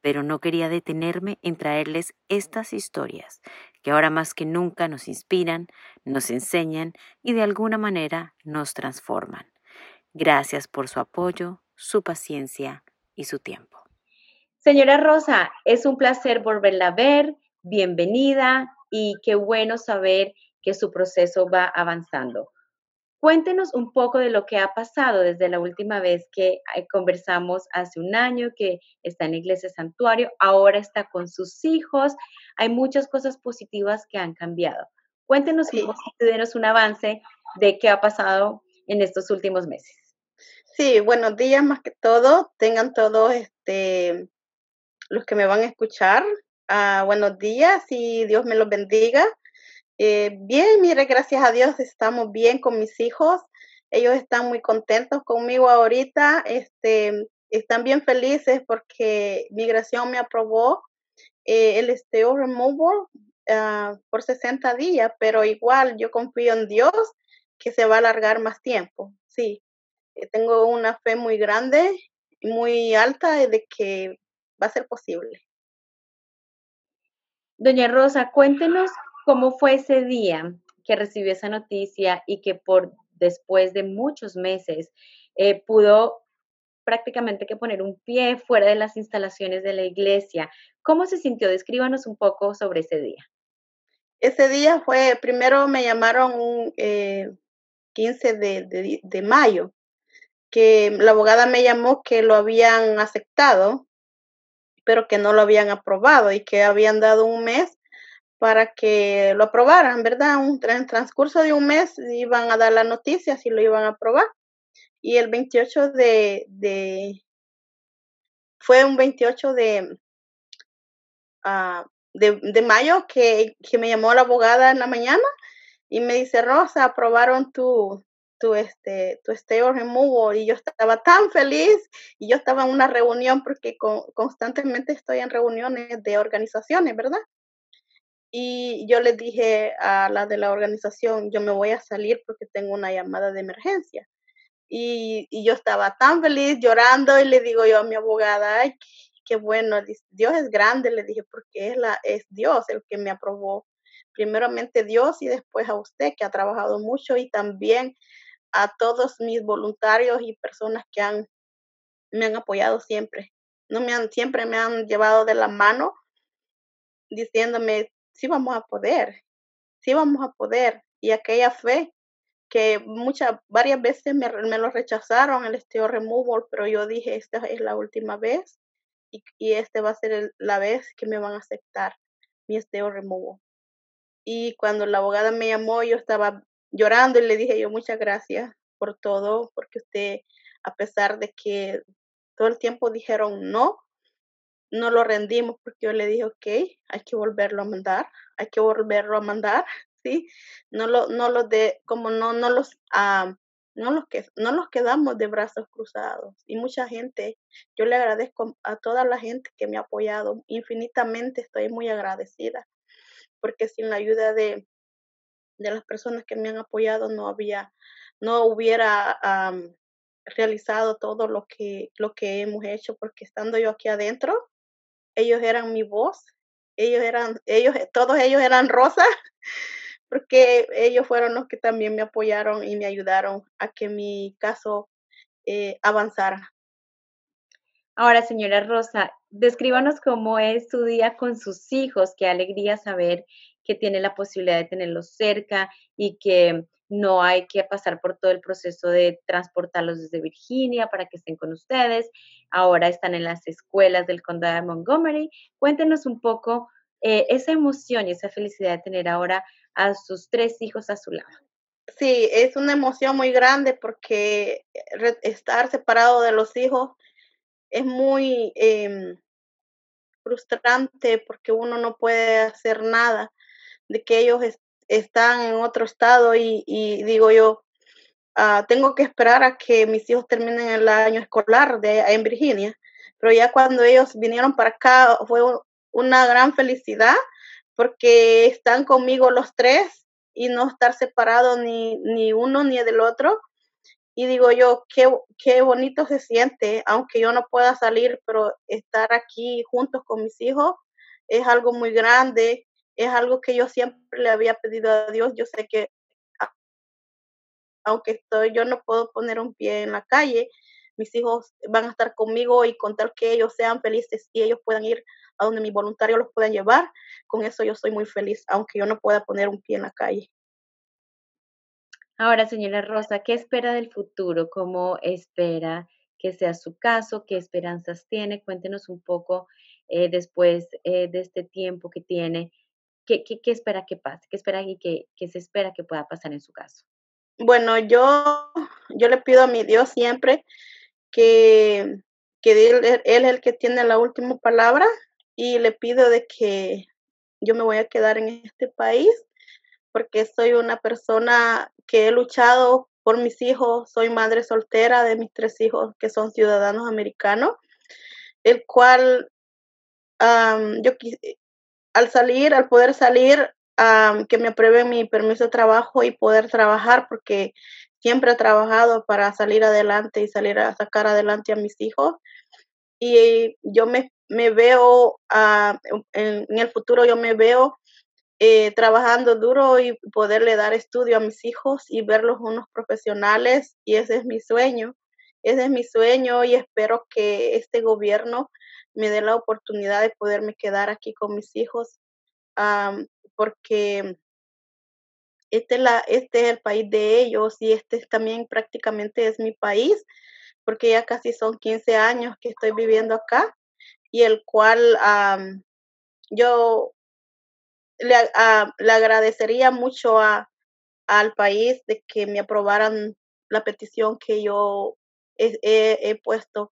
pero no quería detenerme en traerles estas historias que ahora más que nunca nos inspiran, nos enseñan y de alguna manera nos transforman. Gracias por su apoyo, su paciencia y su tiempo. Señora Rosa, es un placer volverla a ver, bienvenida y qué bueno saber que su proceso va avanzando. Cuéntenos un poco de lo que ha pasado desde la última vez que eh, conversamos hace un año, que está en la Iglesia Santuario, ahora está con sus hijos. Hay muchas cosas positivas que han cambiado. Cuéntenos y denos un avance de qué ha pasado en estos últimos meses. Sí, buenos días más que todo. Tengan todos este, los que me van a escuchar. Ah, buenos días y Dios me los bendiga. Eh, bien, mire, gracias a Dios estamos bien con mis hijos. Ellos están muy contentos conmigo ahorita. Este, están bien felices porque migración me aprobó eh, el esteo removal ah, por 60 días, pero igual yo confío en Dios que se va a alargar más tiempo. Sí, eh, tengo una fe muy grande y muy alta de que va a ser posible. Doña Rosa, cuéntenos ¿Cómo fue ese día que recibió esa noticia y que por después de muchos meses eh, pudo prácticamente que poner un pie fuera de las instalaciones de la iglesia? ¿Cómo se sintió? Descríbanos un poco sobre ese día. Ese día fue, primero me llamaron un 15 eh, de, de mayo, que la abogada me llamó que lo habían aceptado, pero que no lo habían aprobado y que habían dado un mes para que lo aprobaran, ¿verdad? Un, en transcurso de un mes iban a dar la noticia si lo iban a aprobar. Y el 28 de, de fue un 28 de, uh, de, de, mayo que, que, me llamó la abogada en la mañana y me dice, Rosa, aprobaron tu, tu, este, tu stay or. Y yo estaba tan feliz y yo estaba en una reunión porque constantemente estoy en reuniones de organizaciones, ¿verdad? Y yo le dije a la de la organización, yo me voy a salir porque tengo una llamada de emergencia. Y, y yo estaba tan feliz llorando y le digo yo a mi abogada, ay, qué, bueno, Dios es grande, le dije, porque es, la, es Dios el que me aprobó. Primeramente Dios y después a usted que ha trabajado mucho y también a todos mis voluntarios y personas que han, me han apoyado siempre. No me han, siempre me han llevado de la mano diciéndome, sí vamos a poder, sí vamos a poder. Y aquella fe que muchas, varias veces me, lo rechazaron el esteo removal, pero yo dije, esta es la última vez y, y este va a ser la vez que me van a aceptar mi esteo removal. Y cuando la abogada me llamó, yo estaba llorando y le dije yo muchas gracias por todo, porque usted, a pesar de que todo el tiempo dijeron no, no lo rendimos porque yo le dije, ok, hay que volverlo a mandar, hay que volverlo a mandar, ¿sí? No lo, no lo de, como no, no los, ah, no los que, no los quedamos de brazos cruzados. Y mucha gente, yo le agradezco a toda la gente que me ha apoyado, infinitamente estoy muy agradecida, porque sin la ayuda de, de las personas que me han apoyado no había, no hubiera realizado todo lo que, lo que hemos hecho, porque estando yo aquí adentro, ellos eran mi voz, ellos eran, ellos, todos ellos eran rosas, porque ellos fueron los que también me apoyaron y me ayudaron a que mi caso eh, avanzara. Ahora, señora Rosa, descríbanos cómo es su día con sus hijos. Qué alegría saber que tiene la posibilidad de tenerlos cerca y que no hay que pasar por todo el proceso de transportarlos desde Virginia para que estén con ustedes. Ahora están en las escuelas del condado de Montgomery. Cuéntenos un poco eh, esa emoción y esa felicidad de tener ahora a sus tres hijos a su lado. Sí, es una emoción muy grande porque estar separado de los hijos es muy em, frustrante porque uno no puede hacer nada, de que ellos están en otro estado y, digo yo, ah, tengo que esperar a que mis hijos terminen el año escolar de, en Virginia, pero ya cuando ellos vinieron para acá fue una gran felicidad porque están conmigo los tres y no estar separados ni, ni uno ni del otro. Y digo yo, qué, qué bonito se siente, aunque yo no pueda salir, pero estar aquí juntos con mis hijos es algo muy grande, es algo que yo siempre le había pedido a Dios. Yo sé que aunque estoy, yo no puedo poner un pie en la calle, mis hijos van a estar conmigo y con tal que ellos sean felices y ellos puedan ir a donde mi voluntario los puedan llevar, con eso yo soy muy feliz, aunque yo no pueda poner un pie en la calle. Ahora, señora Rosa, ¿qué espera del futuro? ¿Cómo espera que sea su caso? ¿Qué esperanzas tiene? Cuéntenos un poco eh, después eh, de este tiempo que tiene. ¿Qué, qué, espera que pase? ¿Qué espera y qué, qué se espera que pueda pasar en su caso? Bueno, yo, yo le pido a mi Dios siempre que, que él, él, es el que tiene la última palabra y le pido de que yo me voy a quedar en este país porque soy una persona que he luchado por mis hijos, soy madre soltera de mis tres hijos que son ciudadanos americanos, el cual yo al salir, al poder salir, que me aprueben mi permiso de trabajo y poder trabajar, porque siempre he trabajado para salir adelante y salir a sacar adelante a mis hijos. Y yo me, me veo, en, en, el futuro yo me veo eh, trabajando duro y poderle dar estudio a mis hijos y verlos unos profesionales y ese es mi sueño. Ese es mi sueño y espero que este gobierno me dé la oportunidad de poderme quedar aquí con mis hijos porque este, la, este es el país de ellos y este también prácticamente es mi país porque ya casi son 15 años que estoy viviendo acá y el cual yo le, agradecería mucho a, al país de que me aprobaran la petición que yo he, puesto,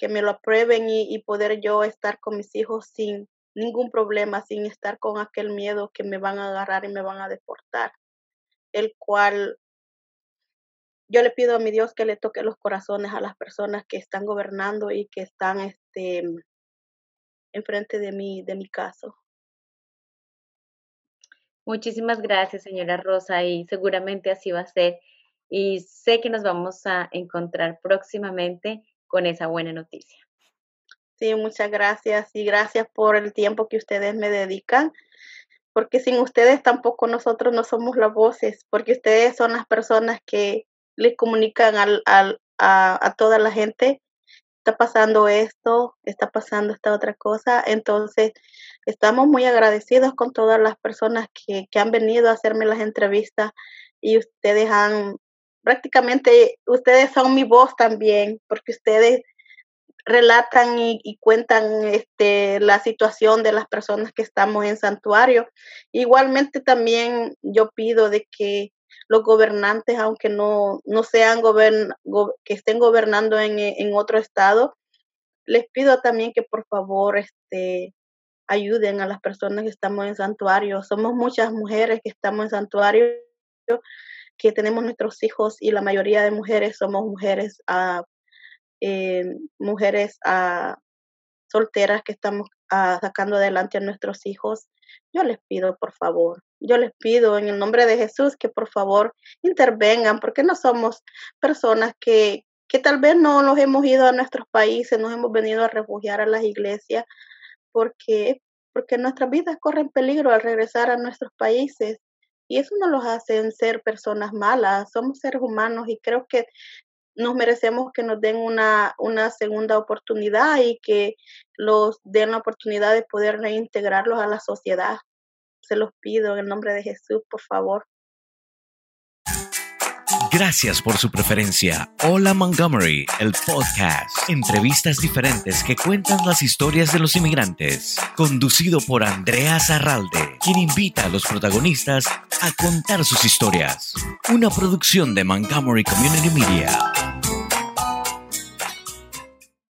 que me lo aprueben y, poder yo estar con mis hijos sin ningún problema, sin estar con aquel miedo que me van a agarrar y me van a deportar, el cual yo le pido a mi Dios que le toque los corazones a las personas que están gobernando y que están este enfrente de mí, de mi caso. Muchísimas gracias, señora Rosa, y seguramente así va a ser. Y sé que nos vamos a encontrar próximamente con esa buena noticia. Sí, muchas gracias y gracias por el tiempo que ustedes me dedican, porque sin ustedes tampoco nosotros no somos las voces, porque ustedes son las personas que le comunican al, a, a toda la gente está pasando esto, está pasando esta otra cosa. Entonces, estamos muy agradecidos con todas las personas que, que han venido a hacerme las entrevistas y ustedes han, prácticamente, ustedes son mi voz también, porque ustedes relatan y, cuentan este, la situación de las personas que estamos en santuario. Igualmente también yo pido de que los gobernantes, aunque no, no sean gobern, que estén gobernando en, en, otro estado, les pido también que por favor este, ayuden a las personas que estamos en santuario. Somos muchas mujeres que estamos en santuario, que tenemos nuestros hijos y la mayoría de mujeres somos mujeres, uh, mujeres uh, solteras que estamos uh, sacando adelante a nuestros hijos. Yo les pido, por favor, yo les pido en el nombre de Jesús que por favor intervengan, porque no somos personas que, que tal vez no nos hemos ido a nuestros países, nos hemos venido a refugiar a las iglesias, porque, porque nuestras vidas corren peligro al regresar a nuestros países. Y eso no los hace ser personas malas, somos seres humanos y creo que nos merecemos que nos den una, una segunda oportunidad y que los den la oportunidad de poder reintegrarlos a la sociedad se los pido en el nombre de Jesús, por favor. Gracias por su preferencia. Hola Montgomery, el podcast. Entrevistas diferentes que cuentan las historias de los inmigrantes. Conducido por Andrea Zarralde, quien invita a los protagonistas a contar sus historias. Una producción de Montgomery Community Media.